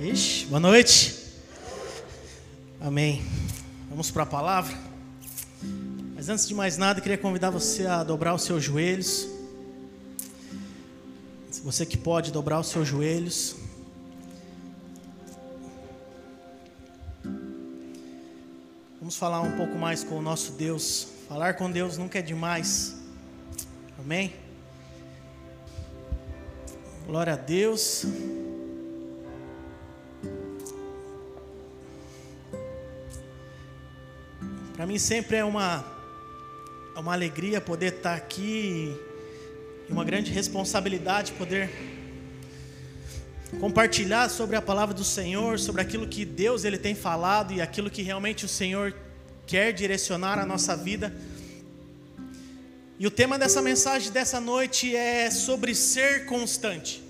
Ixi, boa noite. Amém. Vamos para a palavra. Mas antes de mais nada, queria convidar você a dobrar os seus joelhos. Se você que pode dobrar os seus joelhos. Vamos falar um pouco mais com o nosso Deus. Falar com Deus nunca é demais. Amém? Glória a Deus. Mim sempre é uma, é uma alegria poder estar aqui e uma grande responsabilidade poder compartilhar sobre a palavra do Senhor, sobre aquilo que Deus ele tem falado e aquilo que realmente o Senhor quer direcionar a nossa vida. E o tema dessa mensagem dessa noite é sobre ser constante.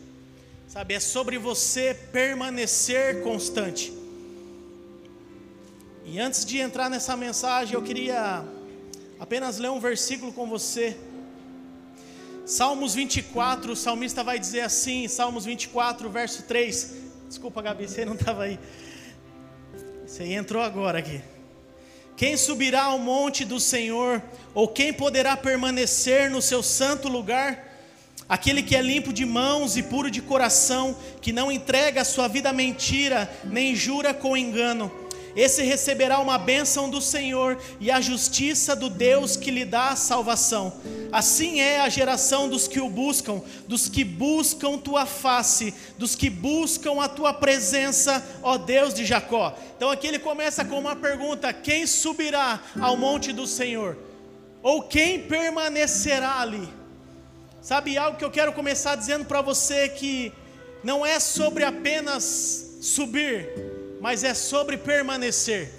Sabe, é sobre você permanecer constante. E antes de entrar nessa mensagem, eu queria apenas ler um versículo com você. Salmos 24, o salmista vai dizer assim, Salmos 24, verso 3. Desculpa, Gabi, você não estava aí. Você entrou agora aqui. Quem subirá ao monte do Senhor, ou quem poderá permanecer no seu santo lugar? Aquele que é limpo de mãos e puro de coração, que não entrega a sua vida à mentira, nem jura com engano esse receberá uma bênção do Senhor e a justiça do Deus que lhe dá a salvação. Assim é a geração dos que o buscam, dos que buscam tua face, dos que buscam a tua presença, ó Deus de Jacó. Então aqui ele começa com uma pergunta: quem subirá ao monte do Senhor? Ou quem permanecerá ali? Sabe algo que eu quero começar dizendo para você que não é sobre apenas subir, mas é sobre permanecer.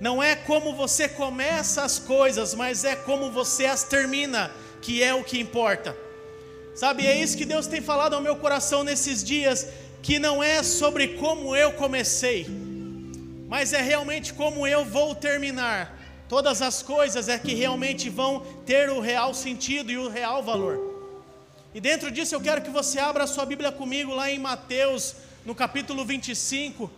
Não é como você começa as coisas, mas é como você as termina, que é o que importa. Sabe, é isso que Deus tem falado ao meu coração nesses dias, que não é sobre como eu comecei, mas é realmente como eu vou terminar. Todas as coisas é que realmente vão ter o real sentido e o real valor. E dentro disso eu quero que você abra a sua Bíblia comigo lá em Mateus, no capítulo 25.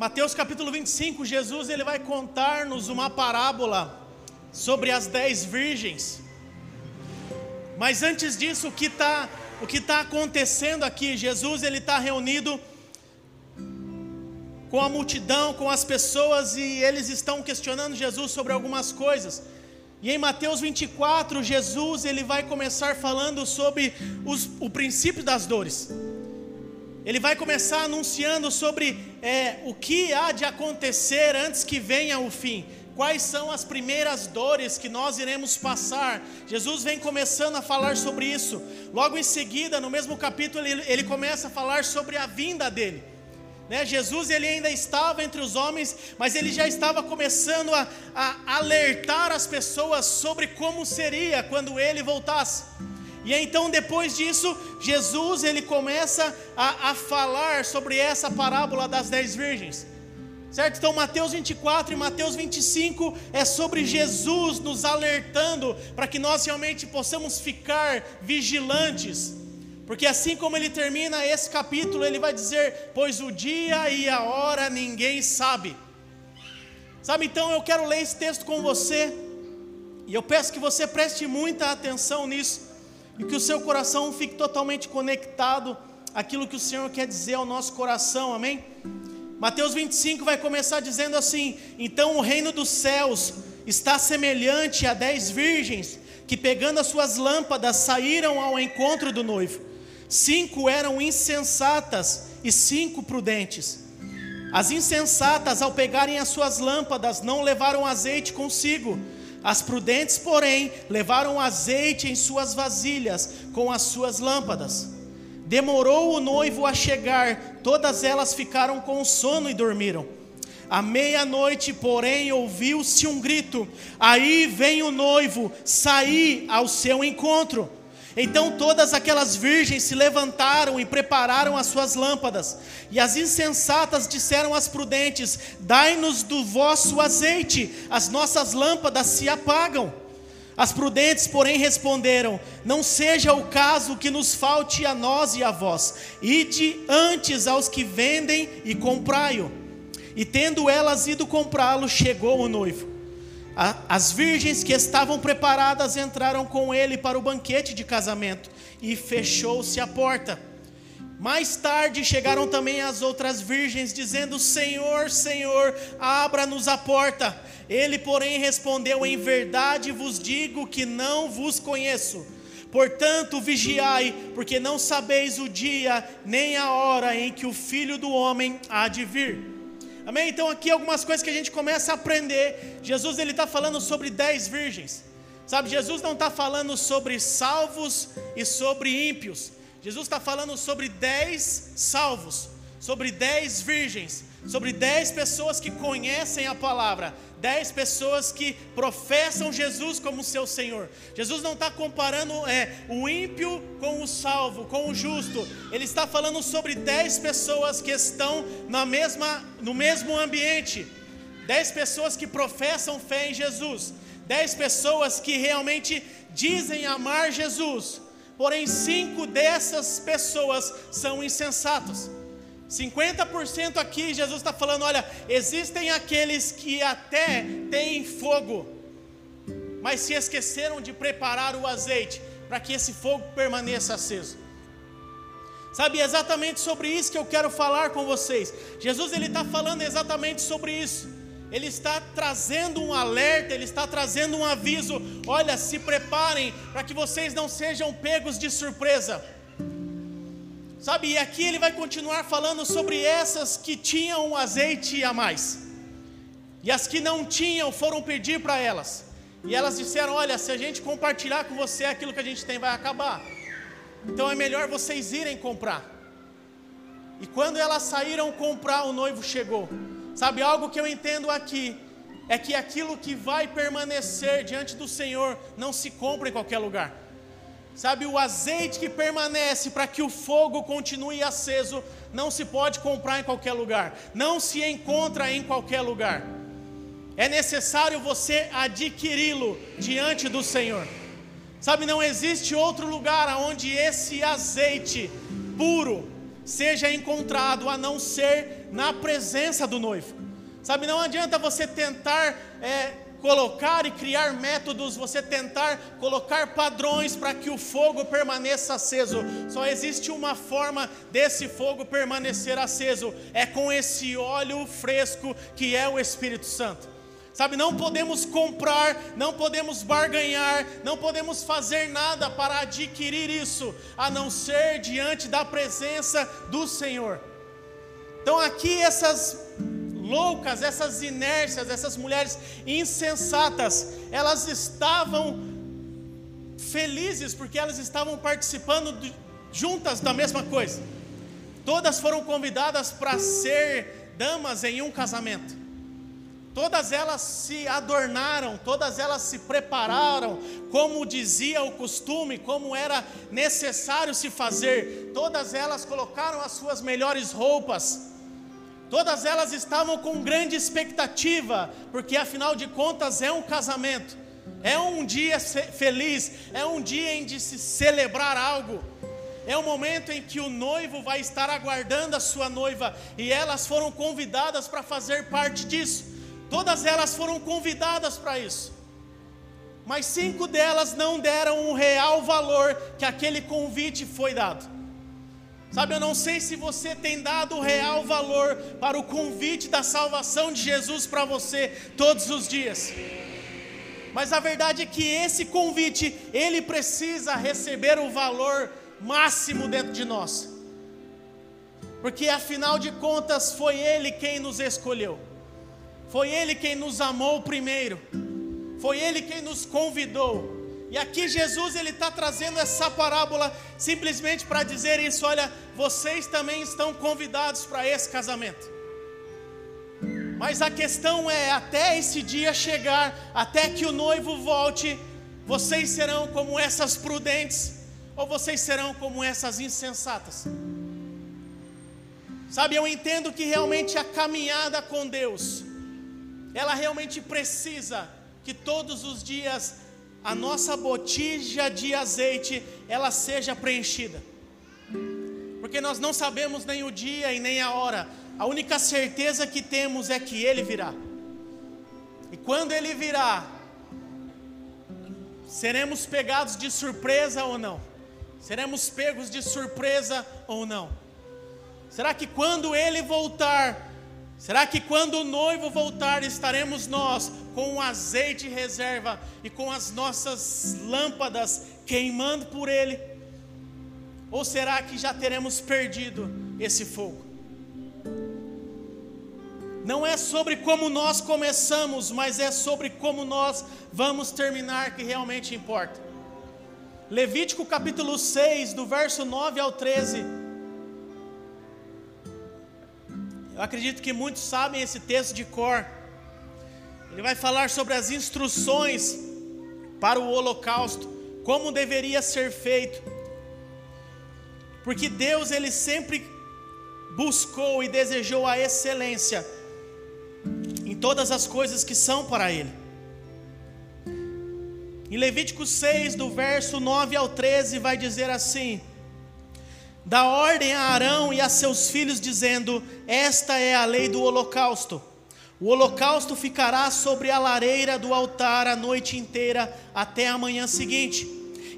Mateus capítulo 25, Jesus ele vai contar-nos uma parábola sobre as dez virgens. Mas antes disso, o que está o que tá acontecendo aqui? Jesus ele está reunido com a multidão, com as pessoas e eles estão questionando Jesus sobre algumas coisas. E em Mateus 24, Jesus ele vai começar falando sobre os, o princípio das dores. Ele vai começar anunciando sobre é, o que há de acontecer antes que venha o fim. Quais são as primeiras dores que nós iremos passar? Jesus vem começando a falar sobre isso. Logo em seguida, no mesmo capítulo, ele, ele começa a falar sobre a vinda dele. Né? Jesus ele ainda estava entre os homens, mas ele já estava começando a, a alertar as pessoas sobre como seria quando ele voltasse. E então depois disso, Jesus ele começa a, a falar sobre essa parábola das dez virgens. Certo? Então Mateus 24 e Mateus 25 é sobre Jesus nos alertando para que nós realmente possamos ficar vigilantes. Porque assim como ele termina esse capítulo, ele vai dizer: Pois o dia e a hora ninguém sabe. Sabe, então eu quero ler esse texto com você, e eu peço que você preste muita atenção nisso e que o seu coração fique totalmente conectado àquilo que o Senhor quer dizer ao nosso coração, amém? Mateus 25 vai começar dizendo assim: Então o reino dos céus está semelhante a dez virgens que, pegando as suas lâmpadas, saíram ao encontro do noivo. Cinco eram insensatas e cinco prudentes. As insensatas, ao pegarem as suas lâmpadas, não levaram azeite consigo as prudentes, porém, levaram azeite em suas vasilhas com as suas lâmpadas. Demorou o noivo a chegar, todas elas ficaram com sono e dormiram. À meia-noite, porém, ouviu-se um grito: Aí vem o noivo, saí ao seu encontro. Então todas aquelas virgens se levantaram e prepararam as suas lâmpadas. E as insensatas disseram às prudentes: Dai-nos do vosso azeite, as nossas lâmpadas se apagam. As prudentes, porém, responderam: Não seja o caso que nos falte a nós e a vós. Ide antes aos que vendem e comprai-o. E tendo elas ido comprá-lo, chegou o noivo. As virgens que estavam preparadas entraram com ele para o banquete de casamento e fechou-se a porta. Mais tarde chegaram também as outras virgens, dizendo: Senhor, Senhor, abra-nos a porta. Ele, porém, respondeu: Em verdade vos digo que não vos conheço. Portanto, vigiai, porque não sabeis o dia nem a hora em que o filho do homem há de vir. Amém? Então aqui algumas coisas que a gente começa a aprender. Jesus ele está falando sobre dez virgens. Sabe, Jesus não está falando sobre salvos e sobre ímpios. Jesus está falando sobre dez salvos, sobre dez virgens, sobre dez pessoas que conhecem a palavra, dez pessoas que professam Jesus como seu Senhor. Jesus não está comparando é, o ímpio com o salvo, com o justo. Ele está falando sobre dez pessoas que estão na mesma, no mesmo ambiente. Dez pessoas que professam fé em Jesus. Dez pessoas que realmente dizem amar Jesus. Porém, cinco dessas pessoas são insensatos. 50% aqui, Jesus está falando: olha, existem aqueles que até têm fogo, mas se esqueceram de preparar o azeite para que esse fogo permaneça aceso. Sabe, é exatamente sobre isso que eu quero falar com vocês. Jesus ele está falando exatamente sobre isso. Ele está trazendo um alerta, ele está trazendo um aviso. Olha, se preparem para que vocês não sejam pegos de surpresa. Sabe, e aqui ele vai continuar falando sobre essas que tinham azeite a mais. E as que não tinham foram pedir para elas. E elas disseram: Olha, se a gente compartilhar com você aquilo que a gente tem, vai acabar. Então é melhor vocês irem comprar. E quando elas saíram comprar, o noivo chegou. Sabe, algo que eu entendo aqui é que aquilo que vai permanecer diante do Senhor não se compra em qualquer lugar. Sabe, o azeite que permanece para que o fogo continue aceso não se pode comprar em qualquer lugar, não se encontra em qualquer lugar. É necessário você adquiri-lo diante do Senhor. Sabe, não existe outro lugar onde esse azeite puro seja encontrado a não ser na presença do noivo. Sabe, não adianta você tentar é, colocar e criar métodos, você tentar colocar padrões para que o fogo permaneça aceso. Só existe uma forma desse fogo permanecer aceso: é com esse óleo fresco que é o Espírito Santo. Sabe, não podemos comprar, não podemos barganhar, não podemos fazer nada para adquirir isso, a não ser diante da presença do Senhor. Então, aqui essas loucas, essas inércias, essas mulheres insensatas, elas estavam felizes porque elas estavam participando de, juntas da mesma coisa. Todas foram convidadas para ser damas em um casamento. Todas elas se adornaram, todas elas se prepararam, como dizia o costume, como era necessário se fazer. Todas elas colocaram as suas melhores roupas Todas elas estavam com grande expectativa, porque afinal de contas é um casamento, é um dia feliz, é um dia em de se celebrar algo. É o momento em que o noivo vai estar aguardando a sua noiva e elas foram convidadas para fazer parte disso. Todas elas foram convidadas para isso. Mas cinco delas não deram o real valor que aquele convite foi dado. Sabe, eu não sei se você tem dado real valor para o convite da salvação de Jesus para você todos os dias. Mas a verdade é que esse convite, ele precisa receber o valor máximo dentro de nós. Porque afinal de contas foi ele quem nos escolheu. Foi ele quem nos amou primeiro. Foi ele quem nos convidou. E aqui Jesus ele está trazendo essa parábola simplesmente para dizer isso: olha, vocês também estão convidados para esse casamento. Mas a questão é, até esse dia chegar, até que o noivo volte, vocês serão como essas prudentes, Ou vocês serão como essas insensatas? Sabe, eu entendo que realmente a caminhada com Deus, ela realmente precisa que todos os dias a nossa botija de azeite ela seja preenchida. Porque nós não sabemos nem o dia e nem a hora. A única certeza que temos é que ele virá. E quando ele virá, seremos pegados de surpresa ou não? Seremos pegos de surpresa ou não? Será que quando ele voltar, será que quando o noivo voltar, estaremos nós com o azeite reserva e com as nossas lâmpadas queimando por ele? Ou será que já teremos perdido esse fogo? Não é sobre como nós começamos, mas é sobre como nós vamos terminar que realmente importa. Levítico capítulo 6, do verso 9 ao 13. Eu acredito que muitos sabem esse texto de cor. Ele vai falar sobre as instruções para o holocausto, como deveria ser feito. Porque Deus ele sempre buscou e desejou a excelência em todas as coisas que são para ele. Em Levítico 6, do verso 9 ao 13, vai dizer assim: Dá ordem a Arão e a seus filhos, dizendo: Esta é a lei do holocausto. O holocausto ficará sobre a lareira do altar a noite inteira até a manhã seguinte,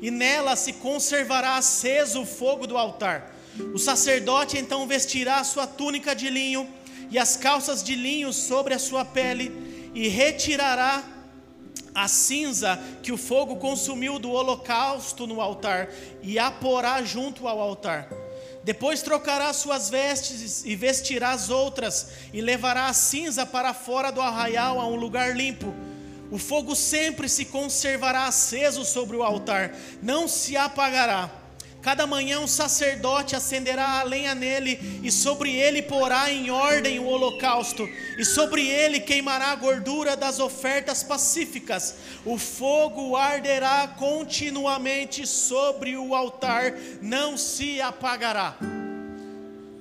e nela se conservará aceso o fogo do altar. O sacerdote então vestirá sua túnica de linho e as calças de linho sobre a sua pele, e retirará a cinza que o fogo consumiu do holocausto no altar, e a porá junto ao altar. Depois trocará suas vestes e vestirá as outras, e levará a cinza para fora do arraial a um lugar limpo. O fogo sempre se conservará aceso sobre o altar, não se apagará Cada manhã um sacerdote acenderá a lenha nele, e sobre ele porá em ordem o holocausto, e sobre ele queimará a gordura das ofertas pacíficas. O fogo arderá continuamente sobre o altar, não se apagará.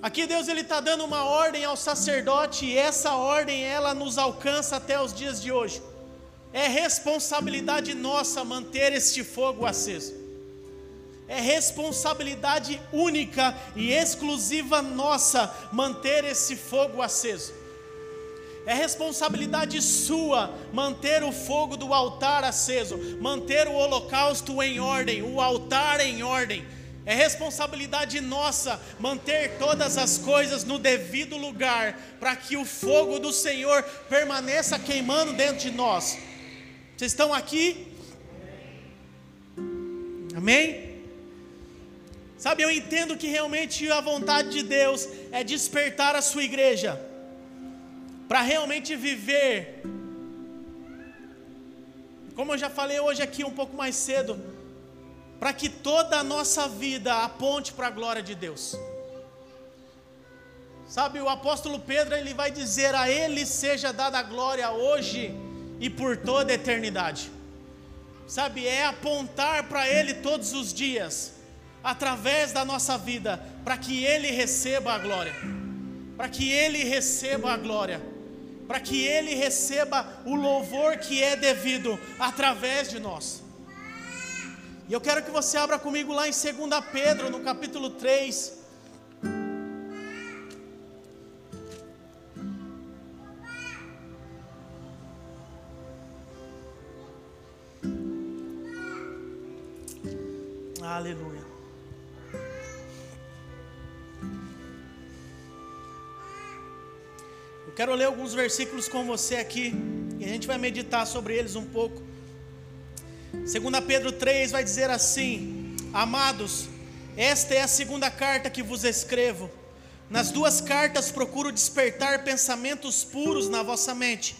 Aqui Deus ele está dando uma ordem ao sacerdote, e essa ordem ela nos alcança até os dias de hoje. É responsabilidade nossa manter este fogo aceso é responsabilidade única e exclusiva nossa manter esse fogo aceso. É responsabilidade sua manter o fogo do altar aceso, manter o holocausto em ordem, o altar em ordem. É responsabilidade nossa manter todas as coisas no devido lugar, para que o fogo do Senhor permaneça queimando dentro de nós. Vocês estão aqui? Amém? Sabe, eu entendo que realmente a vontade de Deus é despertar a sua igreja para realmente viver, como eu já falei hoje aqui um pouco mais cedo, para que toda a nossa vida aponte para a glória de Deus. Sabe, o apóstolo Pedro ele vai dizer: A Ele seja dada a glória hoje e por toda a eternidade. Sabe, é apontar para Ele todos os dias através da nossa vida, para que Ele receba a glória, para que Ele receba a glória, para que Ele receba o louvor que é devido através de nós. E eu quero que você abra comigo lá em 2 Pedro, no capítulo 3. Aleluia. Quero ler alguns versículos com você aqui e a gente vai meditar sobre eles um pouco. 2 Pedro 3 vai dizer assim: Amados, esta é a segunda carta que vos escrevo. Nas duas cartas procuro despertar pensamentos puros na vossa mente.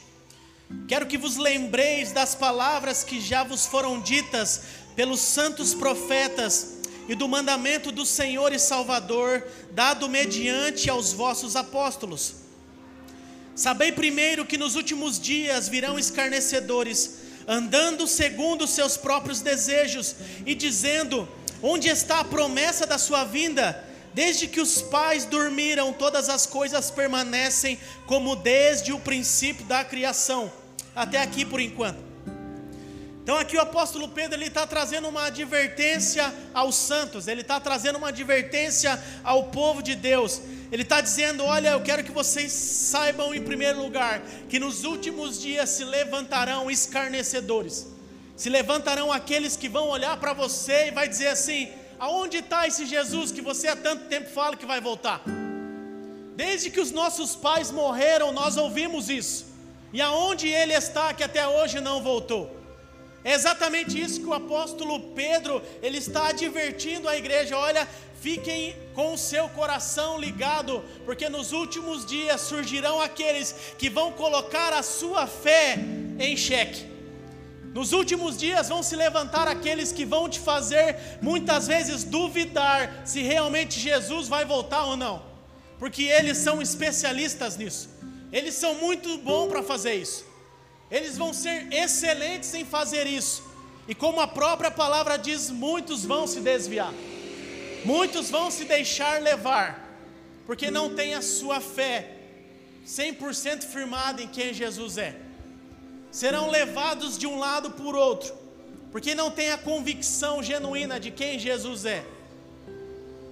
Quero que vos lembreis das palavras que já vos foram ditas pelos santos profetas e do mandamento do Senhor e Salvador, dado mediante aos vossos apóstolos Sabei primeiro que nos últimos dias virão escarnecedores, andando segundo seus próprios desejos e dizendo: Onde está a promessa da sua vinda? Desde que os pais dormiram, todas as coisas permanecem como desde o princípio da criação. Até aqui por enquanto. Então aqui o apóstolo Pedro ele está trazendo uma advertência aos santos, ele está trazendo uma advertência ao povo de Deus. Ele está dizendo: olha, eu quero que vocês saibam em primeiro lugar que nos últimos dias se levantarão escarnecedores, se levantarão aqueles que vão olhar para você e vai dizer assim: aonde está esse Jesus que você há tanto tempo fala que vai voltar? Desde que os nossos pais morreram, nós ouvimos isso. E aonde ele está que até hoje não voltou? É exatamente isso que o apóstolo Pedro ele está advertindo a igreja. Olha, fiquem com o seu coração ligado, porque nos últimos dias surgirão aqueles que vão colocar a sua fé em xeque. Nos últimos dias vão se levantar aqueles que vão te fazer muitas vezes duvidar se realmente Jesus vai voltar ou não, porque eles são especialistas nisso. Eles são muito bons para fazer isso. Eles vão ser excelentes em fazer isso. E como a própria palavra diz, muitos vão se desviar. Muitos vão se deixar levar, porque não tem a sua fé 100% firmada em quem Jesus é. Serão levados de um lado por outro, porque não tem a convicção genuína de quem Jesus é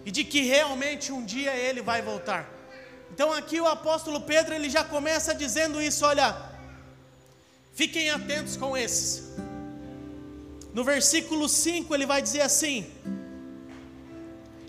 e de que realmente um dia ele vai voltar. Então aqui o apóstolo Pedro ele já começa dizendo isso, olha, Fiquem atentos com esses. No versículo 5 ele vai dizer assim: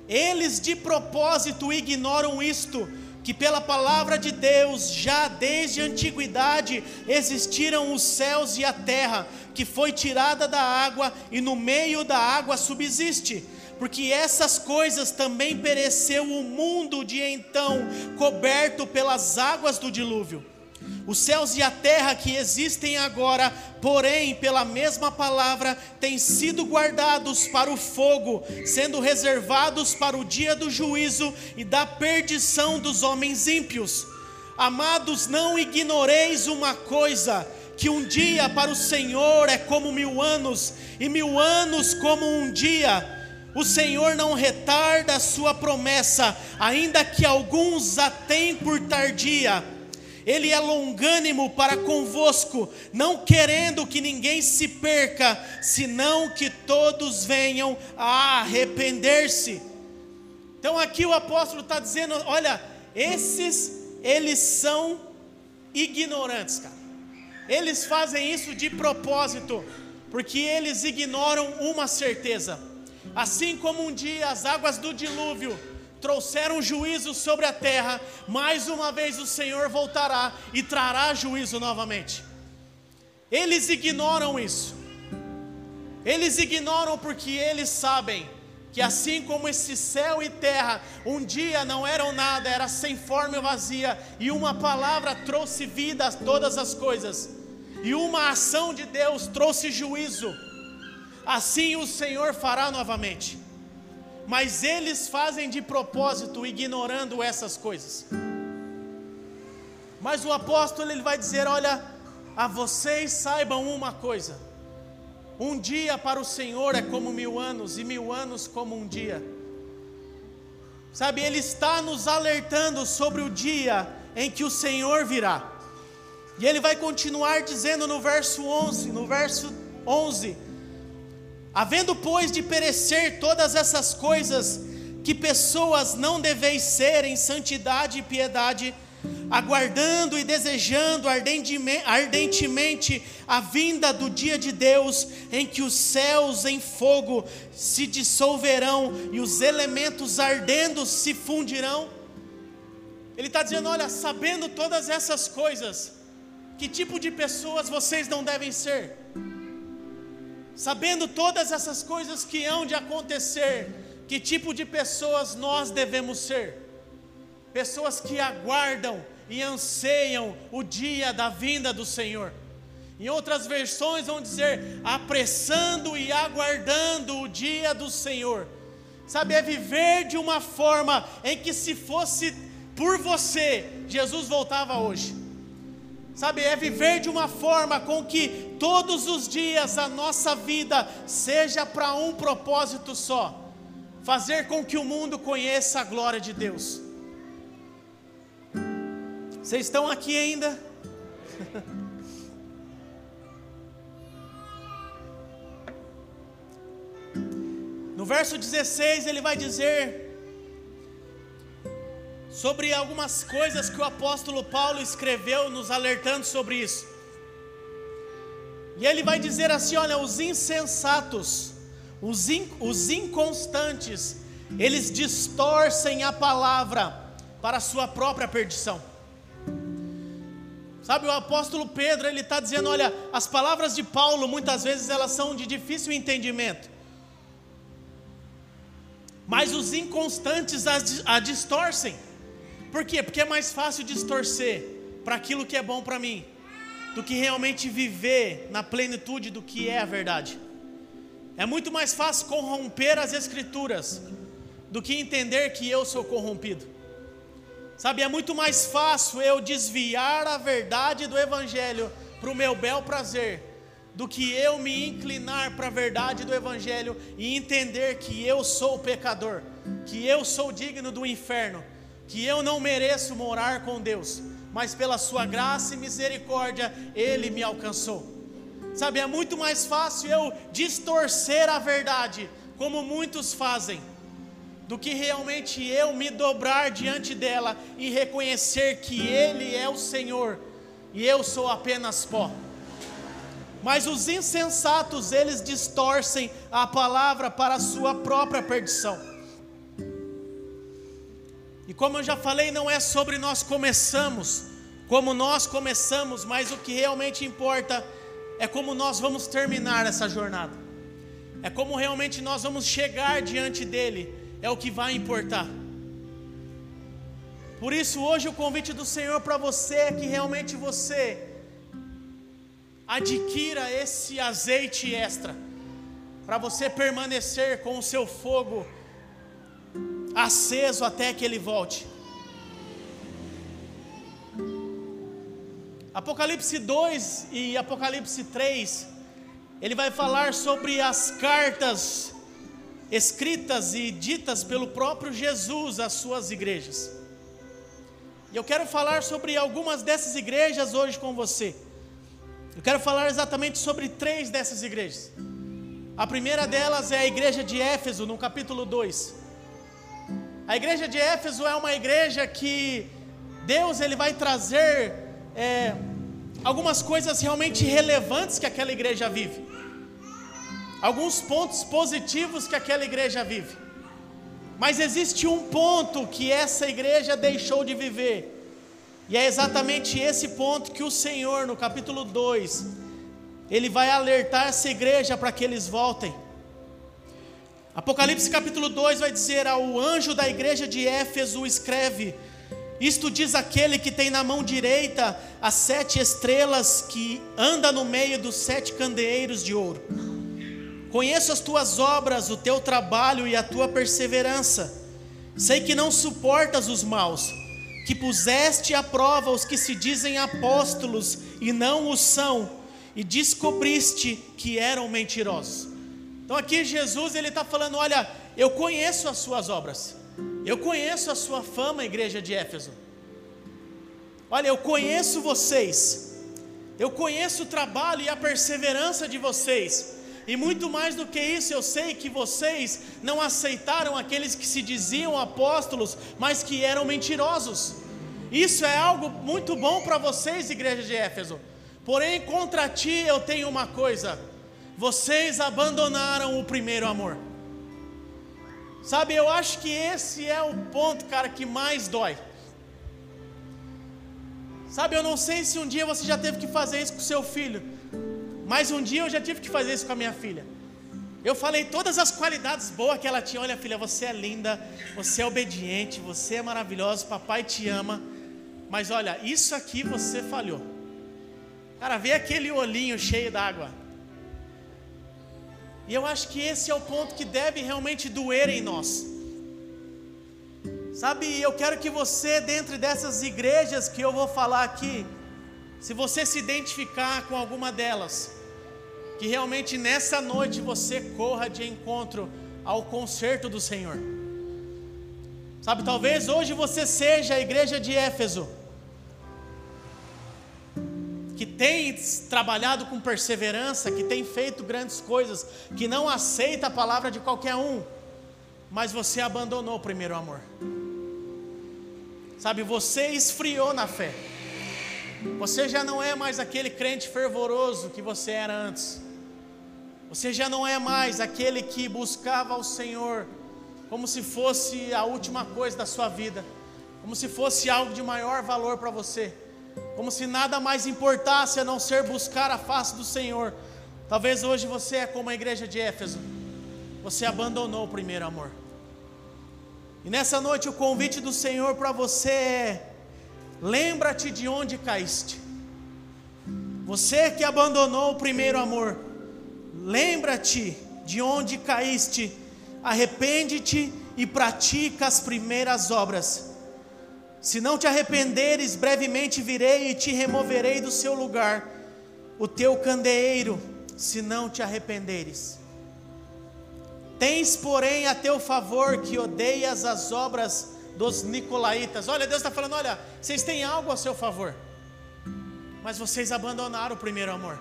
Eles de propósito ignoram isto, que pela palavra de Deus, já desde a antiguidade, existiram os céus e a terra, que foi tirada da água e no meio da água subsiste. Porque essas coisas também pereceu o mundo de então, coberto pelas águas do dilúvio. Os céus e a terra que existem agora, porém, pela mesma palavra, têm sido guardados para o fogo, sendo reservados para o dia do juízo e da perdição dos homens ímpios. Amados, não ignoreis uma coisa: que um dia para o Senhor é como mil anos, e mil anos como um dia. O Senhor não retarda a sua promessa, ainda que alguns a tenham por tardia ele é longânimo para convosco, não querendo que ninguém se perca, senão que todos venham a arrepender-se. Então aqui o apóstolo está dizendo: olha, esses, eles são ignorantes, cara. Eles fazem isso de propósito, porque eles ignoram uma certeza. Assim como um dia as águas do dilúvio trouxeram juízo sobre a terra, mais uma vez o Senhor voltará e trará juízo novamente. Eles ignoram isso. Eles ignoram porque eles sabem que assim como esse céu e terra um dia não eram nada, era sem forma e vazia, e uma palavra trouxe vida a todas as coisas, e uma ação de Deus trouxe juízo, assim o Senhor fará novamente mas eles fazem de propósito, ignorando essas coisas. Mas o apóstolo ele vai dizer: Olha, a vocês saibam uma coisa: um dia para o Senhor é como mil anos, e mil anos como um dia. Sabe, ele está nos alertando sobre o dia em que o Senhor virá. E ele vai continuar dizendo no verso 11, no verso 11: Havendo, pois, de perecer todas essas coisas, que pessoas não deveis ser em santidade e piedade, aguardando e desejando ardentemente a vinda do dia de Deus, em que os céus em fogo se dissolverão e os elementos ardendo se fundirão. Ele está dizendo: olha, sabendo todas essas coisas, que tipo de pessoas vocês não devem ser? Sabendo todas essas coisas que hão de acontecer, que tipo de pessoas nós devemos ser? Pessoas que aguardam e anseiam o dia da vinda do Senhor. Em outras versões vão dizer apressando e aguardando o dia do Senhor. Sabe, é viver de uma forma em que se fosse por você, Jesus voltava hoje. Sabe, é viver de uma forma com que todos os dias a nossa vida seja para um propósito só: fazer com que o mundo conheça a glória de Deus. Vocês estão aqui ainda? No verso 16 ele vai dizer sobre algumas coisas que o apóstolo Paulo escreveu, nos alertando sobre isso. E ele vai dizer assim: olha, os insensatos, os, in, os inconstantes, eles distorcem a palavra para a sua própria perdição. Sabe, o apóstolo Pedro, ele está dizendo: olha, as palavras de Paulo muitas vezes elas são de difícil entendimento, mas os inconstantes a, a distorcem. Por quê? Porque é mais fácil distorcer para aquilo que é bom para mim do que realmente viver na plenitude do que é a verdade. É muito mais fácil corromper as Escrituras do que entender que eu sou corrompido. Sabe, é muito mais fácil eu desviar a verdade do Evangelho para o meu bel prazer, do que eu me inclinar para a verdade do Evangelho e entender que eu sou pecador, que eu sou digno do inferno, que eu não mereço morar com Deus, mas pela Sua graça e misericórdia Ele me alcançou. Sabe, é muito mais fácil eu distorcer a verdade, como muitos fazem, do que realmente eu me dobrar diante dela e reconhecer que Ele é o Senhor e eu sou apenas pó. Mas os insensatos, eles distorcem a palavra para a sua própria perdição. E como eu já falei, não é sobre nós começamos, como nós começamos, mas o que realmente importa é como nós vamos terminar essa jornada. É como realmente nós vamos chegar diante dele, é o que vai importar. Por isso, hoje o convite do Senhor para você é que realmente você adquira esse azeite extra, para você permanecer com o seu fogo aceso até que ele volte. Apocalipse 2 e Apocalipse 3, ele vai falar sobre as cartas escritas e ditas pelo próprio Jesus às suas igrejas. E eu quero falar sobre algumas dessas igrejas hoje com você. Eu quero falar exatamente sobre três dessas igrejas. A primeira delas é a igreja de Éfeso, no capítulo 2. A igreja de Éfeso é uma igreja que Deus ele vai trazer é, algumas coisas realmente relevantes que aquela igreja vive, alguns pontos positivos que aquela igreja vive. Mas existe um ponto que essa igreja deixou de viver, e é exatamente esse ponto que o Senhor, no capítulo 2, ele vai alertar essa igreja para que eles voltem. Apocalipse capítulo 2 vai dizer: Ao anjo da igreja de Éfeso escreve: Isto diz aquele que tem na mão direita as sete estrelas que anda no meio dos sete candeeiros de ouro. Conheço as tuas obras, o teu trabalho e a tua perseverança. Sei que não suportas os maus, que puseste à prova os que se dizem apóstolos e não o são, e descobriste que eram mentirosos. Então aqui Jesus ele está falando: olha, eu conheço as suas obras, eu conheço a sua fama, igreja de Éfeso. Olha, eu conheço vocês, eu conheço o trabalho e a perseverança de vocês. E muito mais do que isso, eu sei que vocês não aceitaram aqueles que se diziam apóstolos, mas que eram mentirosos. Isso é algo muito bom para vocês, igreja de Éfeso. Porém, contra ti eu tenho uma coisa: vocês abandonaram o primeiro amor. Sabe, eu acho que esse é o ponto, cara, que mais dói. Sabe, eu não sei se um dia você já teve que fazer isso com seu filho, mas um dia eu já tive que fazer isso com a minha filha. Eu falei todas as qualidades boas que ela tinha. Olha, filha, você é linda, você é obediente, você é maravilhosa, papai te ama. Mas olha, isso aqui você falhou. Cara, vê aquele olhinho cheio d'água. E eu acho que esse é o ponto que deve realmente doer em nós. Sabe, eu quero que você, dentre dessas igrejas que eu vou falar aqui, se você se identificar com alguma delas, que realmente nessa noite você corra de encontro ao conserto do Senhor. Sabe, talvez hoje você seja a igreja de Éfeso, que tem trabalhado com perseverança, que tem feito grandes coisas, que não aceita a palavra de qualquer um, mas você abandonou o primeiro amor. Sabe, você esfriou na fé. Você já não é mais aquele crente fervoroso que você era antes. Você já não é mais aquele que buscava ao Senhor como se fosse a última coisa da sua vida, como se fosse algo de maior valor para você, como se nada mais importasse a não ser buscar a face do Senhor. Talvez hoje você é como a igreja de Éfeso, você abandonou o primeiro amor. E nessa noite o convite do Senhor para você é: lembra-te de onde caíste. Você que abandonou o primeiro amor, lembra-te de onde caíste, arrepende-te e pratica as primeiras obras. Se não te arrependeres, brevemente virei e te removerei do seu lugar, o teu candeeiro, se não te arrependeres. Tens, porém, a teu favor que odeias as obras dos nicolaítas. Olha, Deus está falando: olha, vocês têm algo a seu favor, mas vocês abandonaram o primeiro amor.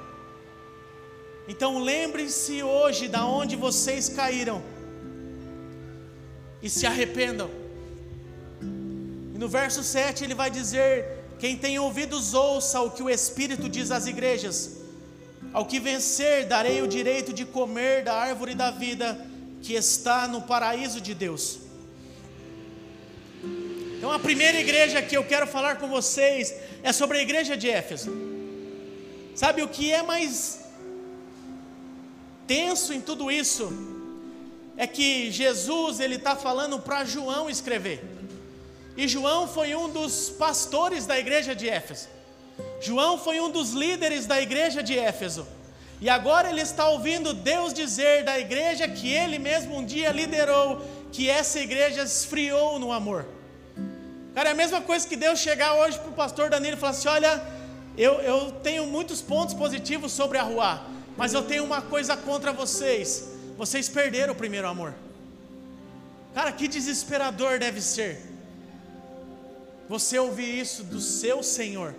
Então lembrem-se hoje da onde vocês caíram e se arrependam. No verso 7 ele vai dizer: Quem tem ouvidos, ouça o que o Espírito diz às igrejas. Ao que vencer, darei o direito de comer da árvore da vida que está no paraíso de Deus. Então, a primeira igreja que eu quero falar com vocês é sobre a igreja de Éfeso. Sabe o que é mais tenso em tudo isso? É que Jesus ele está falando para João escrever. E João foi um dos pastores da igreja de Éfeso. João foi um dos líderes da igreja de Éfeso. E agora ele está ouvindo Deus dizer da igreja que ele mesmo um dia liderou, que essa igreja esfriou no amor. Cara, é a mesma coisa que Deus chegar hoje para o pastor Danilo e falar assim: olha, eu, eu tenho muitos pontos positivos sobre a rua, mas eu tenho uma coisa contra vocês. Vocês perderam o primeiro amor. Cara, que desesperador deve ser você ouvir isso do seu Senhor.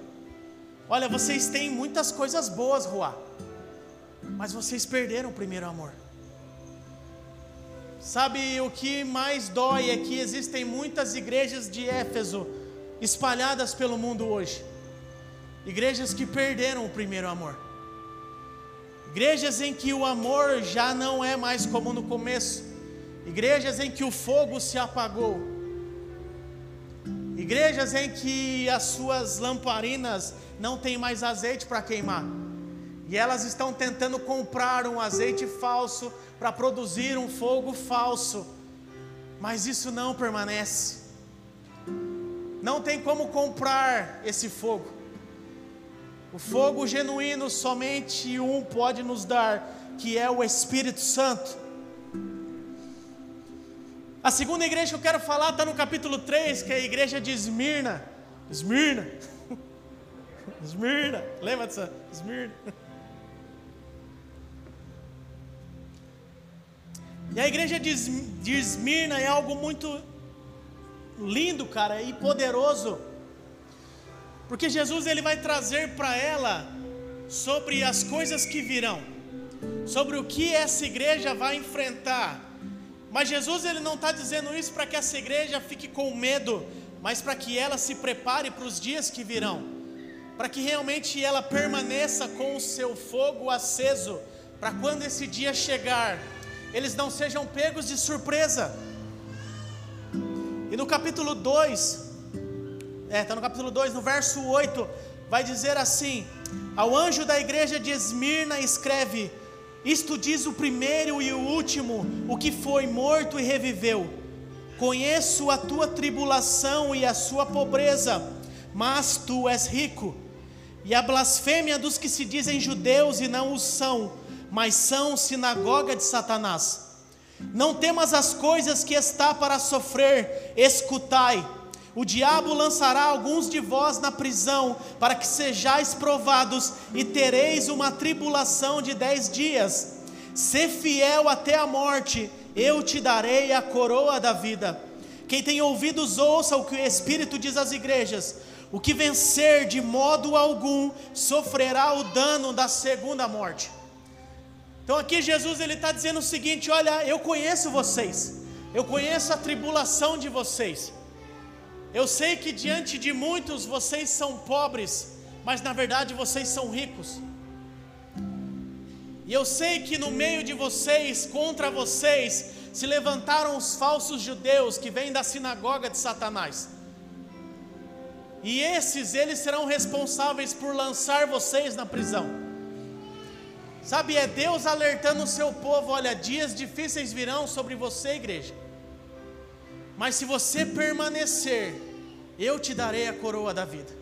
Olha, vocês têm muitas coisas boas, Rua mas vocês perderam o primeiro amor. Sabe o que mais dói é que existem muitas igrejas de Éfeso espalhadas pelo mundo hoje. Igrejas que perderam o primeiro amor. Igrejas em que o amor já não é mais como no começo. Igrejas em que o fogo se apagou. Igrejas em que as suas lamparinas não têm mais azeite para queimar. E elas estão tentando comprar um azeite falso para produzir um fogo falso. Mas isso não permanece. Não tem como comprar esse fogo. O fogo genuíno somente um pode nos dar, que é o Espírito Santo. A segunda igreja que eu quero falar está no capítulo 3, que é a igreja de Esmirna. Esmirna. Esmirna. Lembra dessa? Esmirna. E a igreja de Esmirna é algo muito lindo, cara, e poderoso. Porque Jesus ele vai trazer para ela sobre as coisas que virão, sobre o que essa igreja vai enfrentar. Mas Jesus ele não está dizendo isso para que essa igreja fique com medo, mas para que ela se prepare para os dias que virão, para que realmente ela permaneça com o seu fogo aceso, para quando esse dia chegar, eles não sejam pegos de surpresa. E no capítulo 2, é, está no capítulo 2, no verso 8, vai dizer assim: Ao anjo da igreja de Esmirna escreve: Isto diz o primeiro e o último, o que foi morto e reviveu. Conheço a tua tribulação e a sua pobreza, mas tu és rico. E a blasfêmia dos que se dizem judeus e não o são, mas são sinagoga de Satanás. Não temas as coisas que está para sofrer, escutai. O diabo lançará alguns de vós na prisão, para que sejais provados, e tereis uma tribulação de dez dias. Sê fiel até a morte, eu te darei a coroa da vida. Quem tem ouvidos, ouça o que o Espírito diz às igrejas. O que vencer de modo algum sofrerá o dano da segunda morte. Então aqui Jesus ele está dizendo o seguinte: olha, eu conheço vocês, eu conheço a tribulação de vocês. Eu sei que diante de muitos vocês são pobres, mas na verdade vocês são ricos. E eu sei que no meio de vocês, contra vocês, se levantaram os falsos judeus que vêm da sinagoga de Satanás. E esses, eles serão responsáveis por lançar vocês na prisão. Sabe, é Deus alertando o seu povo: olha, dias difíceis virão sobre você, igreja. Mas se você permanecer, eu te darei a coroa da vida.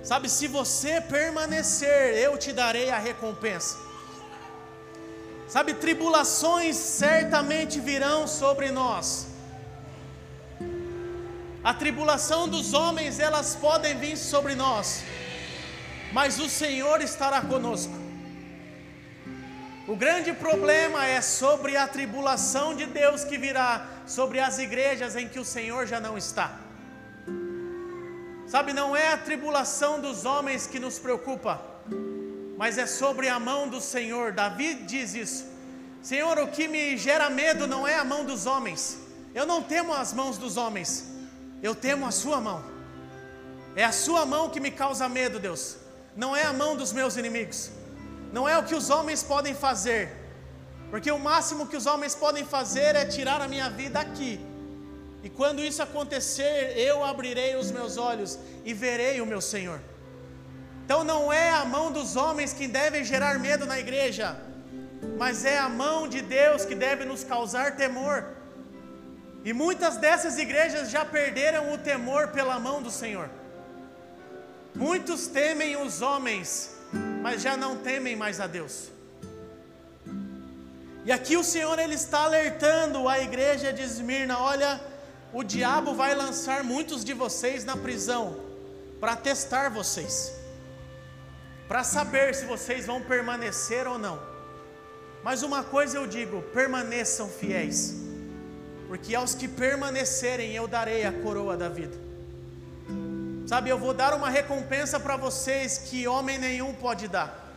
Sabe, se você permanecer, eu te darei a recompensa. Sabe, tribulações certamente virão sobre nós. A tribulação dos homens, elas podem vir sobre nós, mas o Senhor estará conosco. O grande problema é sobre a tribulação de Deus que virá sobre as igrejas em que o Senhor já não está. Sabe, não é a tribulação dos homens que nos preocupa, mas é sobre a mão do Senhor. Davi diz isso: Senhor, o que me gera medo não é a mão dos homens, eu não temo as mãos dos homens, eu temo a Sua mão. É a Sua mão que me causa medo, Deus, não é a mão dos meus inimigos não é o que os homens podem fazer, porque o máximo que os homens podem fazer é tirar a minha vida aqui. E quando isso acontecer, eu abrirei os meus olhos e verei o meu Senhor. Então não é a mão dos homens que deve gerar medo na igreja, mas é a mão de Deus que deve nos causar temor. E muitas dessas igrejas já perderam o temor pela mão do Senhor. Muitos temem os homens, mas já não temem mais a Deus. E aqui o Senhor ele está alertando a igreja de Esmirna: olha, o diabo vai lançar muitos de vocês na prisão para testar vocês, para saber se vocês vão permanecer ou não. Mas uma coisa eu digo: permaneçam fiéis, porque aos que permanecerem eu darei a coroa da vida. Sabe, eu vou dar uma recompensa para vocês que homem nenhum pode dar,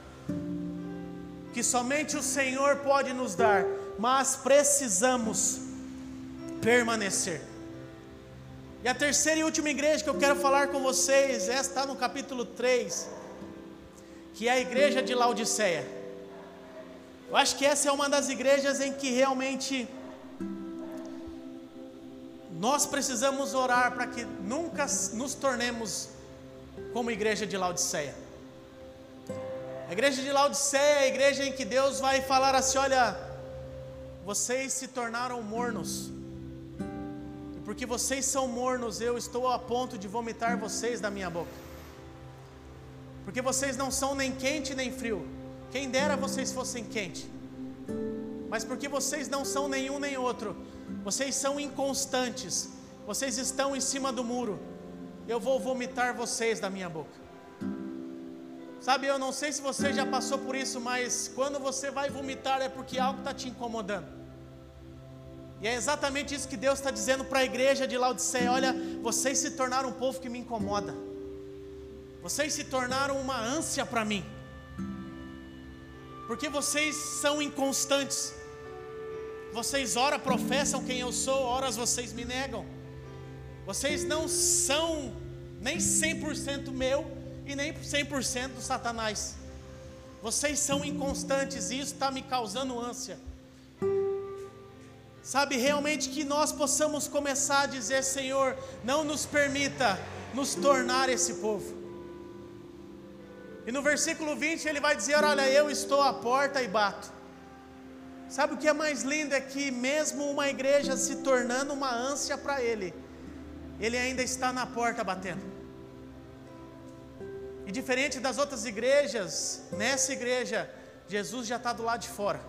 que somente o Senhor pode nos dar, mas precisamos permanecer. E a terceira e última igreja que eu quero falar com vocês, esta está no capítulo 3, que é a igreja de Laodiceia. Eu acho que essa é uma das igrejas em que realmente nós precisamos orar para que nunca nos tornemos como a igreja de Laodiceia. A igreja de Laodiceia é a igreja em que Deus vai falar assim: olha, vocês se tornaram mornos, e porque vocês são mornos, eu estou a ponto de vomitar vocês da minha boca, porque vocês não são nem quente nem frio, quem dera vocês fossem quente, mas porque vocês não são nenhum nem outro, vocês são inconstantes, vocês estão em cima do muro, eu vou vomitar vocês da minha boca. Sabe, eu não sei se você já passou por isso, mas quando você vai vomitar é porque algo está te incomodando. E é exatamente isso que Deus está dizendo para a igreja de Laodiceia: olha, vocês se tornaram um povo que me incomoda, vocês se tornaram uma ânsia para mim, porque vocês são inconstantes, vocês ora professam quem eu sou, horas vocês me negam. Vocês não são nem 100% meu e nem 100% do Satanás. Vocês são inconstantes e isso está me causando ânsia. Sabe, realmente que nós possamos começar a dizer: Senhor, não nos permita nos tornar esse povo. E no versículo 20 ele vai dizer: Olha, eu estou à porta e bato. Sabe o que é mais lindo? É que, mesmo uma igreja se tornando uma ânsia para Ele, Ele ainda está na porta batendo. E diferente das outras igrejas, nessa igreja, Jesus já está do lado de fora,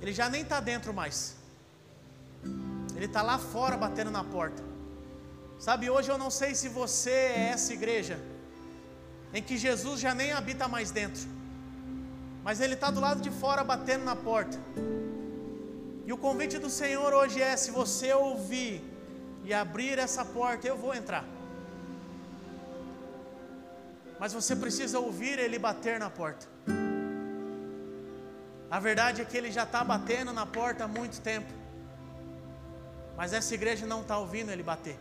Ele já nem está dentro mais, Ele está lá fora batendo na porta. Sabe, hoje eu não sei se você é essa igreja, em que Jesus já nem habita mais dentro mas ele está do lado de fora batendo na porta. E o convite do Senhor hoje é: se você ouvir e abrir essa porta, eu vou entrar. Mas você precisa ouvir Ele bater na porta. A verdade é que Ele já está batendo na porta há muito tempo. Mas essa igreja não está ouvindo Ele bater.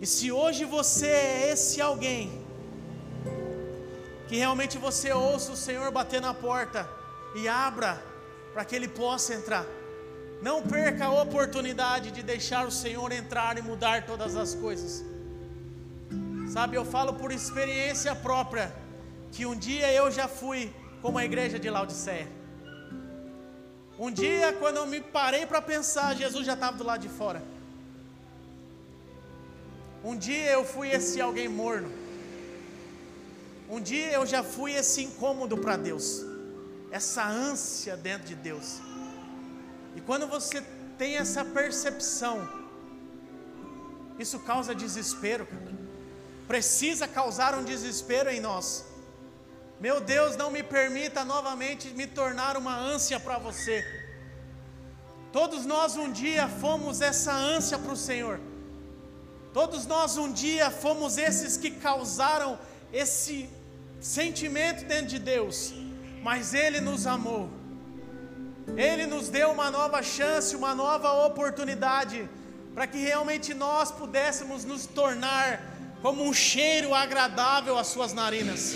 E se hoje você é esse alguém, que realmente você ouça o Senhor bater na porta e abra para que Ele possa entrar. Não perca a oportunidade de deixar o Senhor entrar e mudar todas as coisas. Sabe, eu falo por experiência própria, que um dia eu já fui como a igreja de Laodiceia. Um dia, quando eu me parei para pensar, Jesus já estava do lado de fora. Um dia eu fui esse alguém morno. Um dia eu já fui esse incômodo para Deus, essa ânsia dentro de Deus. E quando você tem essa percepção, isso causa desespero. Precisa causar um desespero em nós. Meu Deus, não me permita novamente me tornar uma ânsia para você. Todos nós um dia fomos essa ânsia para o Senhor. Todos nós um dia fomos esses que causaram esse sentimento dentro de Deus, mas Ele nos amou. Ele nos deu uma nova chance, uma nova oportunidade, para que realmente nós pudéssemos nos tornar como um cheiro agradável às Suas narinas.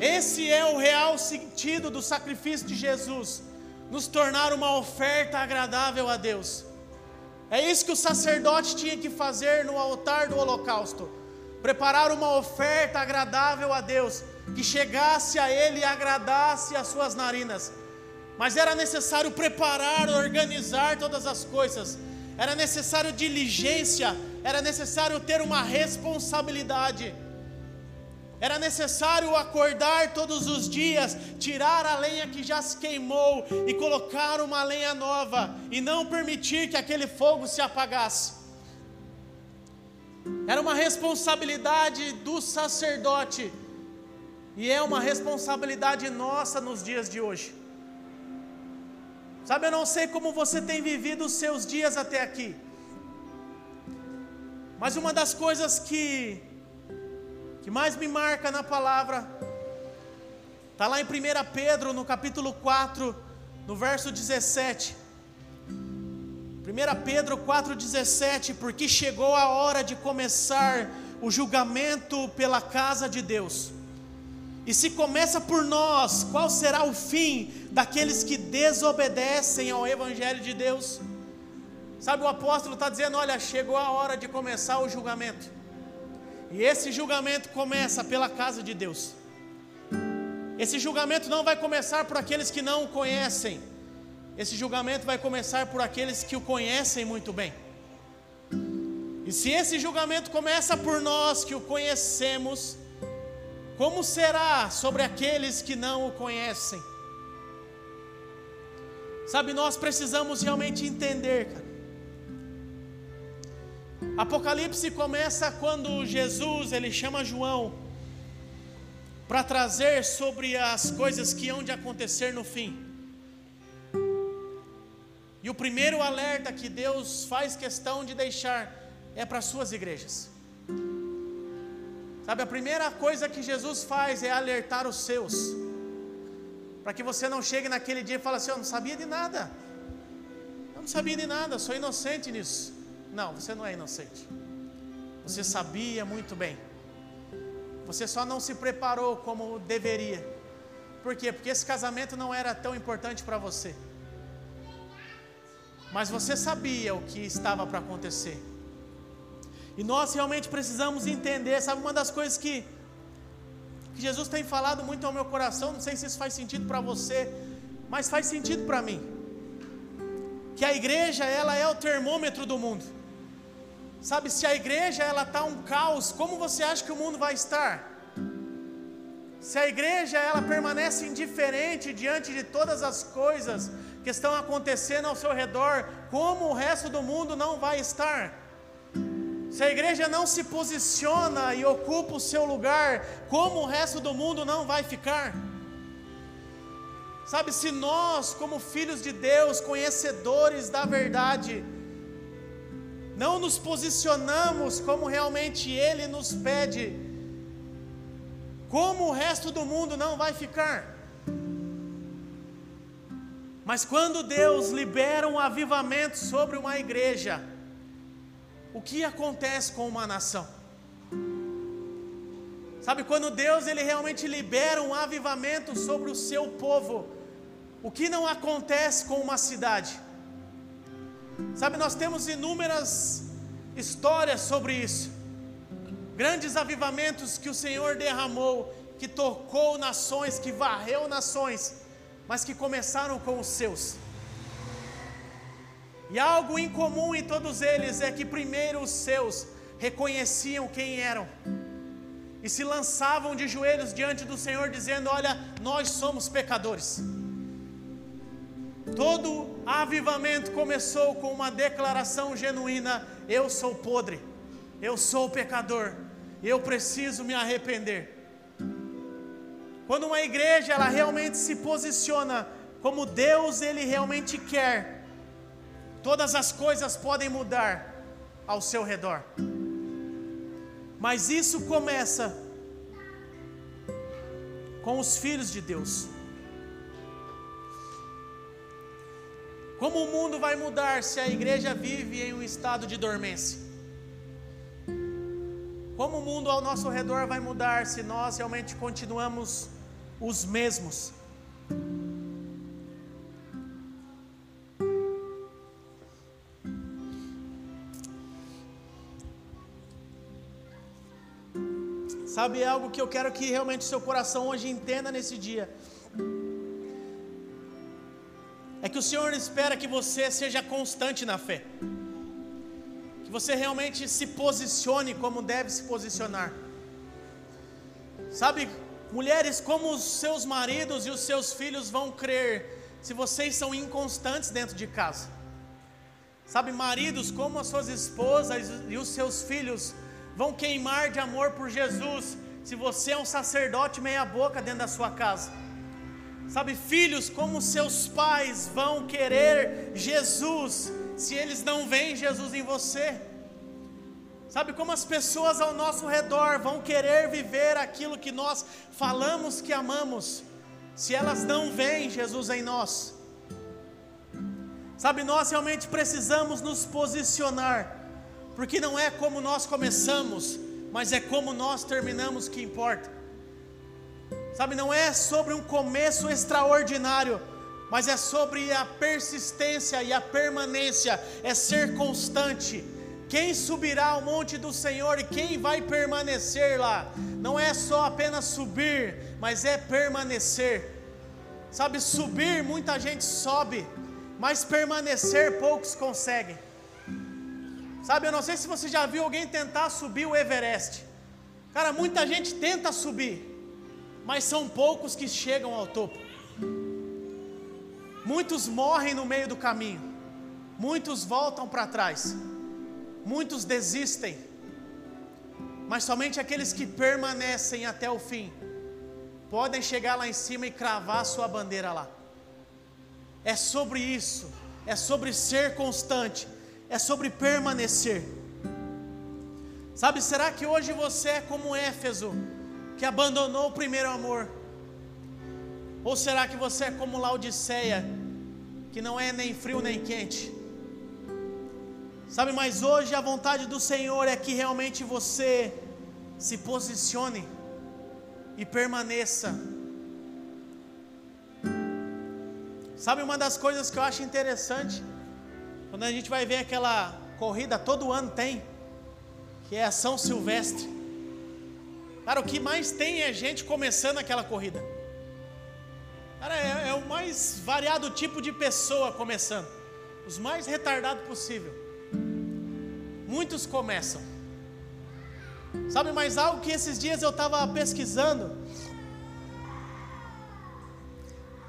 Esse é o real sentido do sacrifício de Jesus, nos tornar uma oferta agradável a Deus. É isso que o sacerdote tinha que fazer no altar do holocausto: preparar uma oferta agradável a Deus, que chegasse a Ele e agradasse as suas narinas. Mas era necessário preparar, organizar todas as coisas, era necessário diligência, era necessário ter uma responsabilidade. Era necessário acordar todos os dias, tirar a lenha que já se queimou e colocar uma lenha nova, e não permitir que aquele fogo se apagasse. Era uma responsabilidade do sacerdote, e é uma responsabilidade nossa nos dias de hoje. Sabe, eu não sei como você tem vivido os seus dias até aqui, mas uma das coisas que que mais me marca na palavra, está lá em 1 Pedro, no capítulo 4, no verso 17. 1 Pedro 4,17, porque chegou a hora de começar o julgamento pela casa de Deus. E se começa por nós, qual será o fim daqueles que desobedecem ao Evangelho de Deus? Sabe, o apóstolo está dizendo: olha, chegou a hora de começar o julgamento. E esse julgamento começa pela casa de Deus. Esse julgamento não vai começar por aqueles que não o conhecem. Esse julgamento vai começar por aqueles que o conhecem muito bem. E se esse julgamento começa por nós que o conhecemos, como será sobre aqueles que não o conhecem? Sabe, nós precisamos realmente entender, Apocalipse começa quando Jesus ele chama João para trazer sobre as coisas que hão de acontecer no fim. E o primeiro alerta que Deus faz questão de deixar é para as suas igrejas. Sabe, a primeira coisa que Jesus faz é alertar os seus, para que você não chegue naquele dia e fale assim: Eu não sabia de nada, eu não sabia de nada, sou inocente nisso. Não, você não é inocente. Você sabia muito bem. Você só não se preparou como deveria. Por quê? Porque esse casamento não era tão importante para você. Mas você sabia o que estava para acontecer. E nós realmente precisamos entender, sabe, uma das coisas que, que Jesus tem falado muito ao meu coração, não sei se isso faz sentido para você, mas faz sentido para mim. Que a igreja, ela é o termômetro do mundo. Sabe, se a igreja ela está um caos, como você acha que o mundo vai estar? Se a igreja ela permanece indiferente diante de todas as coisas que estão acontecendo ao seu redor, como o resto do mundo não vai estar? Se a igreja não se posiciona e ocupa o seu lugar, como o resto do mundo não vai ficar? Sabe, se nós, como filhos de Deus, conhecedores da verdade, não nos posicionamos como realmente Ele nos pede, como o resto do mundo não vai ficar. Mas quando Deus libera um avivamento sobre uma igreja, o que acontece com uma nação? Sabe, quando Deus ele realmente libera um avivamento sobre o seu povo, o que não acontece com uma cidade? Sabe, nós temos inúmeras histórias sobre isso. Grandes avivamentos que o Senhor derramou, que tocou nações, que varreu nações, mas que começaram com os seus. E algo incomum em todos eles é que primeiro os seus reconheciam quem eram e se lançavam de joelhos diante do Senhor, dizendo: Olha, nós somos pecadores. Todo avivamento começou com uma declaração genuína: Eu sou podre, eu sou pecador, eu preciso me arrepender. Quando uma igreja ela realmente se posiciona como Deus ele realmente quer, todas as coisas podem mudar ao seu redor. Mas isso começa com os filhos de Deus. Como o mundo vai mudar se a igreja vive em um estado de dormência? Como o mundo ao nosso redor vai mudar se nós realmente continuamos os mesmos? Sabe, é algo que eu quero que realmente seu coração hoje entenda nesse dia é que o Senhor espera que você seja constante na fé, que você realmente se posicione como deve se posicionar. Sabe, mulheres, como os seus maridos e os seus filhos vão crer se vocês são inconstantes dentro de casa? Sabe, maridos, como as suas esposas e os seus filhos vão queimar de amor por Jesus se você é um sacerdote meia-boca dentro da sua casa? Sabe, filhos, como seus pais vão querer Jesus se eles não veem Jesus em você? Sabe como as pessoas ao nosso redor vão querer viver aquilo que nós falamos que amamos, se elas não veem Jesus em nós? Sabe, nós realmente precisamos nos posicionar, porque não é como nós começamos, mas é como nós terminamos que importa. Sabe, não é sobre um começo extraordinário, mas é sobre a persistência e a permanência, é ser constante. Quem subirá ao monte do Senhor e quem vai permanecer lá? Não é só apenas subir, mas é permanecer. Sabe, subir muita gente sobe, mas permanecer poucos conseguem. Sabe, eu não sei se você já viu alguém tentar subir o Everest. Cara, muita gente tenta subir, mas são poucos que chegam ao topo. Muitos morrem no meio do caminho, muitos voltam para trás, muitos desistem, mas somente aqueles que permanecem até o fim podem chegar lá em cima e cravar sua bandeira lá. É sobre isso, é sobre ser constante, é sobre permanecer. Sabe, será que hoje você é como Éfeso? que abandonou o primeiro amor? Ou será que você é como Laodiceia, que não é nem frio nem quente? Sabe, mas hoje a vontade do Senhor é que realmente você se posicione e permaneça. Sabe uma das coisas que eu acho interessante, quando a gente vai ver aquela corrida, todo ano tem, que é a São Silvestre. Cara, o que mais tem é gente começando aquela corrida. Cara, é, é o mais variado tipo de pessoa começando. Os mais retardados possível. Muitos começam. Sabe, mas algo que esses dias eu estava pesquisando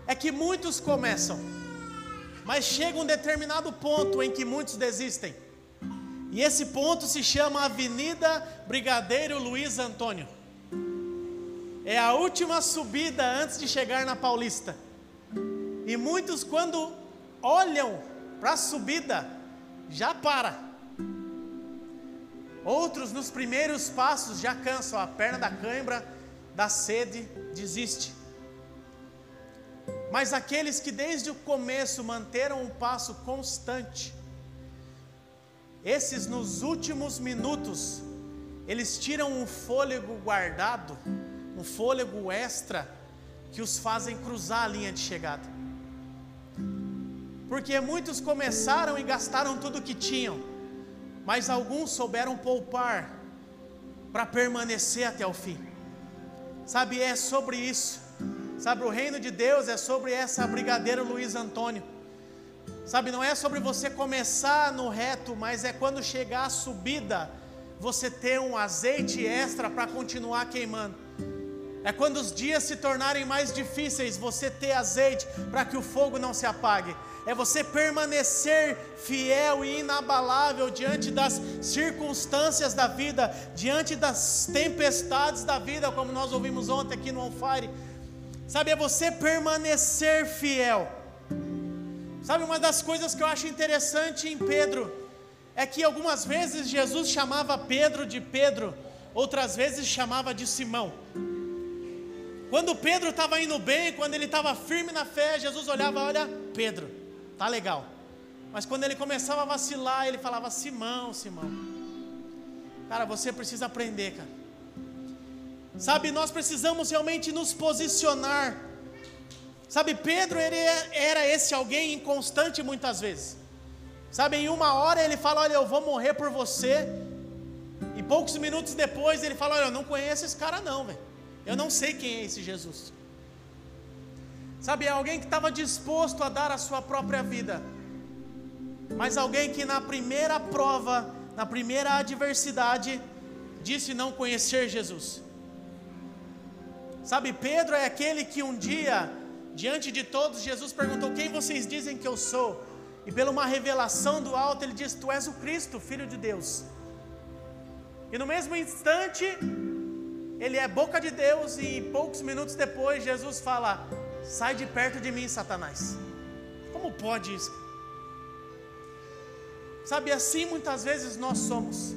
é que muitos começam, mas chega um determinado ponto em que muitos desistem. E esse ponto se chama Avenida Brigadeiro Luiz Antônio. É a última subida antes de chegar na Paulista. E muitos, quando olham para a subida, já para. Outros, nos primeiros passos, já cansam, a perna da cãibra, da sede, desiste. Mas aqueles que desde o começo manteram um passo constante, esses nos últimos minutos, eles tiram um fôlego guardado, um fôlego extra, que os fazem cruzar a linha de chegada. Porque muitos começaram e gastaram tudo o que tinham, mas alguns souberam poupar para permanecer até o fim. Sabe, é sobre isso. Sabe, o reino de Deus é sobre essa brigadeiro Luiz Antônio. Sabe, não é sobre você começar no reto, mas é quando chegar a subida, você ter um azeite extra para continuar queimando. É quando os dias se tornarem mais difíceis, você ter azeite para que o fogo não se apague. É você permanecer fiel e inabalável diante das circunstâncias da vida, diante das tempestades da vida, como nós ouvimos ontem aqui no On Fire. Sabe, é você permanecer fiel. Sabe, uma das coisas que eu acho interessante em Pedro é que algumas vezes Jesus chamava Pedro de Pedro, outras vezes chamava de Simão. Quando Pedro estava indo bem, quando ele estava firme na fé, Jesus olhava, olha, Pedro, tá legal. Mas quando ele começava a vacilar, ele falava, Simão, Simão. Cara, você precisa aprender, cara. Sabe, nós precisamos realmente nos posicionar. Sabe, Pedro ele é, era esse alguém inconstante muitas vezes. Sabe, em uma hora ele fala: Olha, eu vou morrer por você. E poucos minutos depois ele fala: Olha, eu não conheço esse cara, não, velho. Eu não sei quem é esse Jesus. Sabe, é alguém que estava disposto a dar a sua própria vida, mas alguém que na primeira prova, na primeira adversidade, disse não conhecer Jesus. Sabe, Pedro é aquele que um dia, diante de todos, Jesus perguntou: Quem vocês dizem que eu sou? E pela uma revelação do alto, ele diz: Tu és o Cristo, filho de Deus. E no mesmo instante, ele é boca de Deus, e poucos minutos depois, Jesus fala: Sai de perto de mim, Satanás. Como pode isso? Sabe, assim muitas vezes nós somos.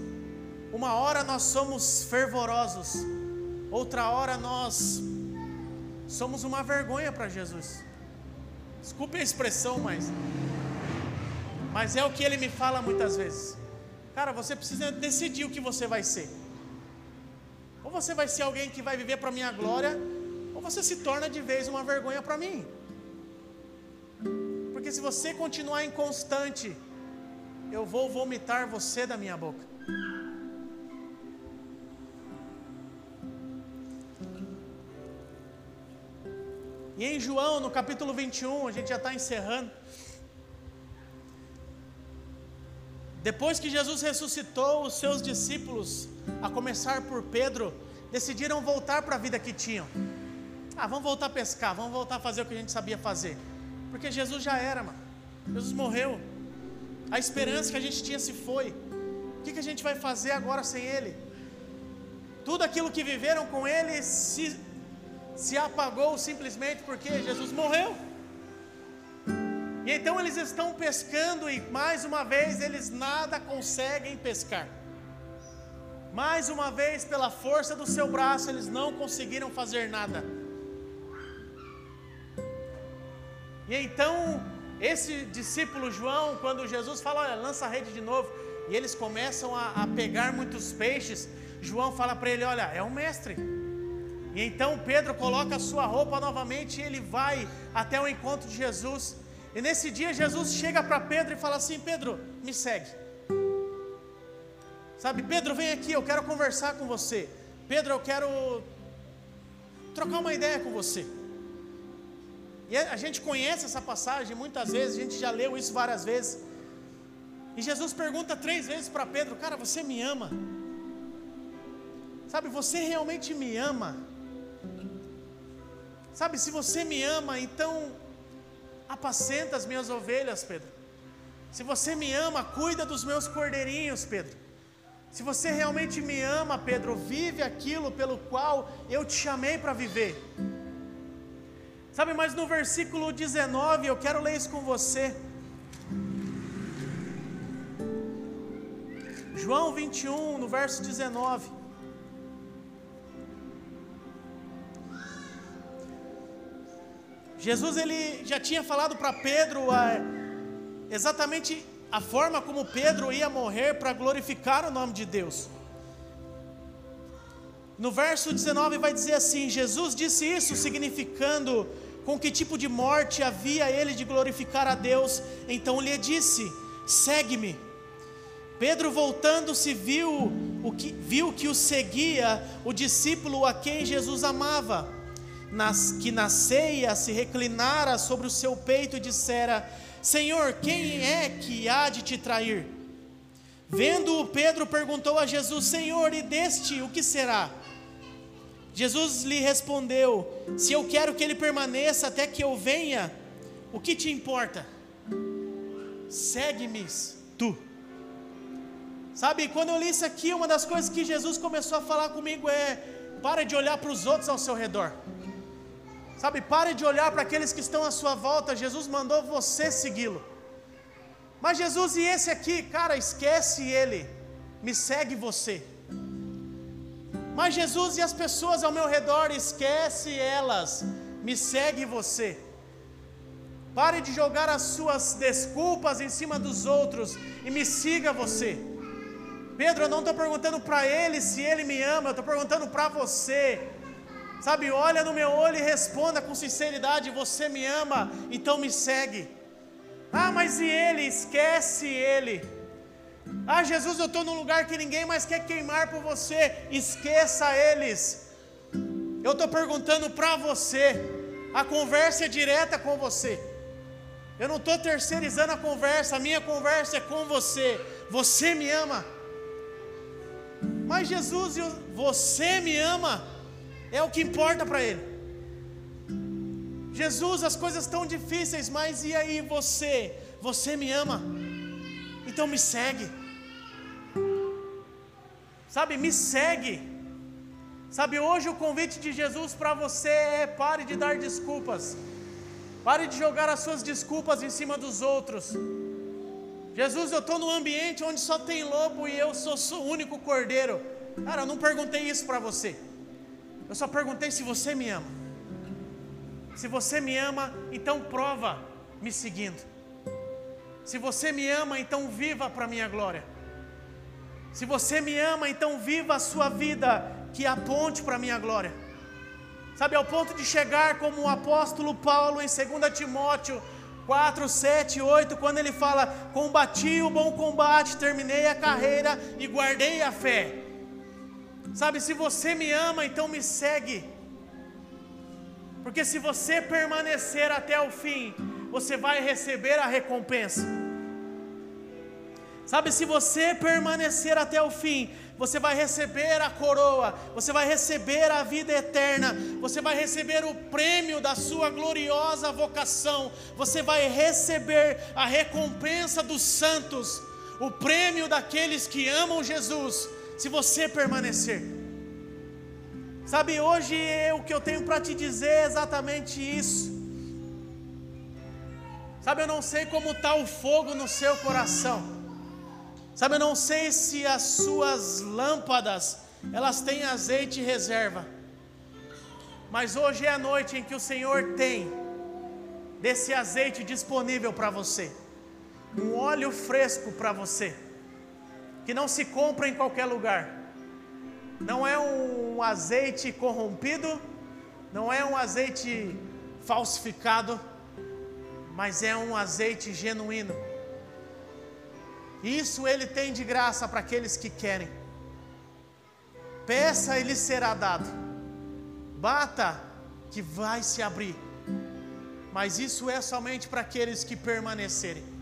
Uma hora nós somos fervorosos, outra hora nós somos uma vergonha para Jesus. Desculpe a expressão, mas mas é o que ele me fala muitas vezes. Cara, você precisa decidir o que você vai ser. Ou você vai ser alguém que vai viver para minha glória, você se torna de vez uma vergonha para mim. Porque se você continuar inconstante, eu vou vomitar você da minha boca. E em João, no capítulo 21, a gente já está encerrando. Depois que Jesus ressuscitou, os seus discípulos, a começar por Pedro, decidiram voltar para a vida que tinham. Ah, vamos voltar a pescar, vamos voltar a fazer o que a gente sabia fazer. Porque Jesus já era, mano. Jesus morreu. A esperança que a gente tinha se foi. O que, que a gente vai fazer agora sem Ele? Tudo aquilo que viveram com Ele se, se apagou simplesmente porque Jesus morreu. E então eles estão pescando e mais uma vez eles nada conseguem pescar. Mais uma vez, pela força do seu braço, eles não conseguiram fazer nada. E então, esse discípulo João, quando Jesus fala, olha, lança a rede de novo, e eles começam a, a pegar muitos peixes, João fala para ele: olha, é um mestre. E então Pedro coloca a sua roupa novamente e ele vai até o encontro de Jesus. E nesse dia Jesus chega para Pedro e fala assim: Pedro, me segue. Sabe, Pedro, vem aqui, eu quero conversar com você. Pedro, eu quero trocar uma ideia com você. E a gente conhece essa passagem muitas vezes, a gente já leu isso várias vezes. E Jesus pergunta três vezes para Pedro: Cara, você me ama? Sabe, você realmente me ama? Sabe, se você me ama, então apacenta as minhas ovelhas, Pedro. Se você me ama, cuida dos meus cordeirinhos, Pedro. Se você realmente me ama, Pedro, vive aquilo pelo qual eu te chamei para viver. Sabe, mas no versículo 19, eu quero ler isso com você. João 21, no verso 19. Jesus ele já tinha falado para Pedro a, exatamente a forma como Pedro ia morrer para glorificar o nome de Deus. No verso 19 vai dizer assim: Jesus disse isso, significando com que tipo de morte havia ele de glorificar a Deus. Então lhe disse: Segue-me. Pedro voltando-se viu o que viu que o seguia o discípulo a quem Jesus amava, nas, que na ceia se reclinara sobre o seu peito e dissera: Senhor, quem é que há de te trair? Vendo-o, Pedro perguntou a Jesus: Senhor, e deste o que será? Jesus lhe respondeu: Se eu quero que ele permaneça até que eu venha, o que te importa? Segue-me tu. Sabe, quando eu li isso aqui, uma das coisas que Jesus começou a falar comigo é: pare de olhar para os outros ao seu redor. Sabe, pare de olhar para aqueles que estão à sua volta. Jesus mandou você segui-lo. Mas Jesus e esse aqui, cara, esquece ele. Me segue você. Mas Jesus e as pessoas ao meu redor, esquece elas, me segue você. Pare de jogar as suas desculpas em cima dos outros e me siga você. Pedro, eu não estou perguntando para ele se ele me ama, eu estou perguntando para você. Sabe, olha no meu olho e responda com sinceridade: Você me ama, então me segue. Ah, mas e ele? Esquece ele. Ah, Jesus, eu estou num lugar que ninguém mais quer queimar por você. Esqueça eles. Eu estou perguntando para você. A conversa é direta com você. Eu não estou terceirizando a conversa. A minha conversa é com você. Você me ama. Mas Jesus, você me ama. É o que importa para Ele. Jesus, as coisas estão difíceis, mas e aí você? Você me ama. Então me segue. Sabe, me segue. Sabe, hoje o convite de Jesus para você é pare de dar desculpas. Pare de jogar as suas desculpas em cima dos outros. Jesus, eu estou num ambiente onde só tem lobo e eu sou, o único cordeiro. Cara, eu não perguntei isso para você. Eu só perguntei se você me ama. Se você me ama, então prova me seguindo. Se você me ama, então viva para minha glória. Se você me ama, então viva a sua vida que aponte para a minha glória. Sabe, ao ponto de chegar como o apóstolo Paulo em 2 Timóteo 4, 7, 8, quando ele fala: Combati o bom combate, terminei a carreira e guardei a fé. Sabe, se você me ama, então me segue. Porque se você permanecer até o fim, você vai receber a recompensa. Sabe, se você permanecer até o fim, você vai receber a coroa, você vai receber a vida eterna, você vai receber o prêmio da sua gloriosa vocação, você vai receber a recompensa dos santos, o prêmio daqueles que amam Jesus, se você permanecer. Sabe, hoje o que eu tenho para te dizer é exatamente isso. Sabe, eu não sei como está o fogo no seu coração. Sabe, eu não sei se as suas lâmpadas elas têm azeite reserva. Mas hoje é a noite em que o Senhor tem desse azeite disponível para você. Um óleo fresco para você, que não se compra em qualquer lugar. Não é um azeite corrompido, não é um azeite falsificado mas é um azeite genuíno. Isso ele tem de graça para aqueles que querem. Peça e lhe será dado. Bata que vai se abrir. Mas isso é somente para aqueles que permanecerem.